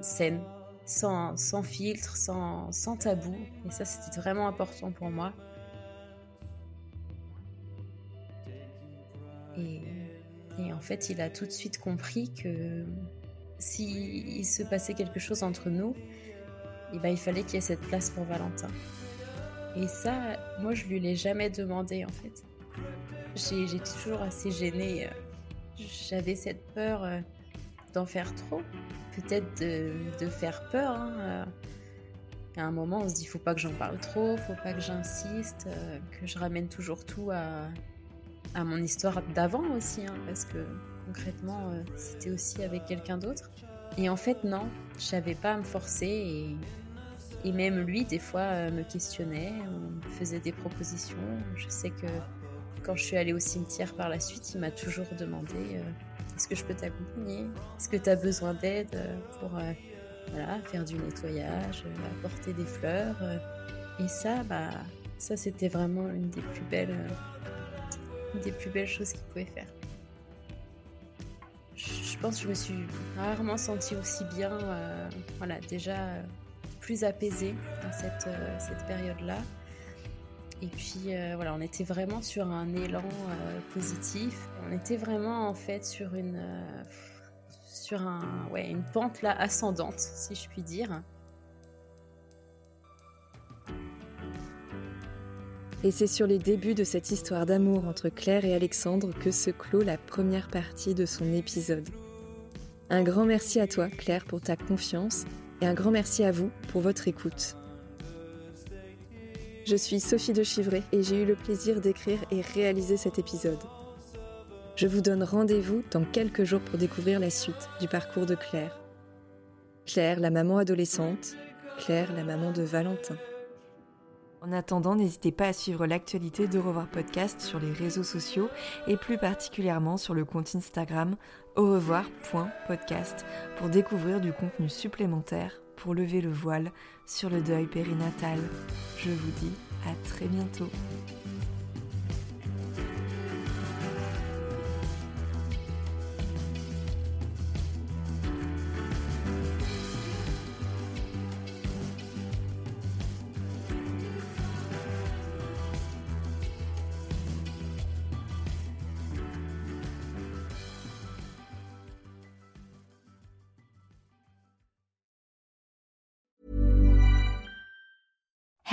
saine, sans, filtre, sans, tabou. Et ça, c'était vraiment important pour moi. Et, en fait, il a tout de suite compris que s'il se passait quelque chose entre nous, eh ben, il fallait qu'il y ait cette place pour Valentin. Et ça, moi, je lui l'ai jamais demandé, en fait. J'étais toujours assez gênée. J'avais cette peur euh, d'en faire trop, peut-être de, faire peur. Hein. À un moment, on se dit, faut pas que j'en parle trop, faut pas que j'insiste, euh, que je ramène toujours tout à, mon histoire d'avant aussi, hein, parce que concrètement, euh, c'était aussi avec quelqu'un d'autre. Et en fait, non, je savais pas à me forcer et même lui, des fois, euh, me questionnait, me faisait des propositions. Je sais que quand je suis allée au cimetière par la suite, il m'a toujours demandé euh, est-ce que je peux t'accompagner? Est-ce que tu as besoin d'aide pour voilà, faire du nettoyage, apporter des fleurs Et ça, bah, ça c'était vraiment une des plus belles des plus belles choses qu'il pouvait faire. Je pense que je me suis rarement sentie aussi bien, euh, voilà, déjà euh, plus apaisée dans cette, euh, cette période-là. Et puis voilà, on était vraiment sur un élan positif. On était vraiment en fait sur une, sur un, ouais, une pente là ascendante, si je puis dire. Et c'est sur les débuts de cette histoire d'amour entre Claire et Alexandre que se clôt la première partie de son épisode. Un grand merci à toi, Claire, pour ta confiance et un grand merci à vous pour votre écoute. Je suis Sophie de Chivray et j'ai eu le plaisir d'écrire et réaliser cet épisode. Je vous donne rendez-vous dans quelques jours pour découvrir la suite du parcours de Claire. Claire, la maman adolescente, Claire, la maman de Valentin. En attendant, n'hésitez pas à suivre l'actualité de Revoir Podcast sur les réseaux sociaux et plus particulièrement sur le compte Instagram au revoir.podcast pour découvrir du contenu supplémentaire pour lever le voile sur le deuil périnatal. Je vous dis à très bientôt.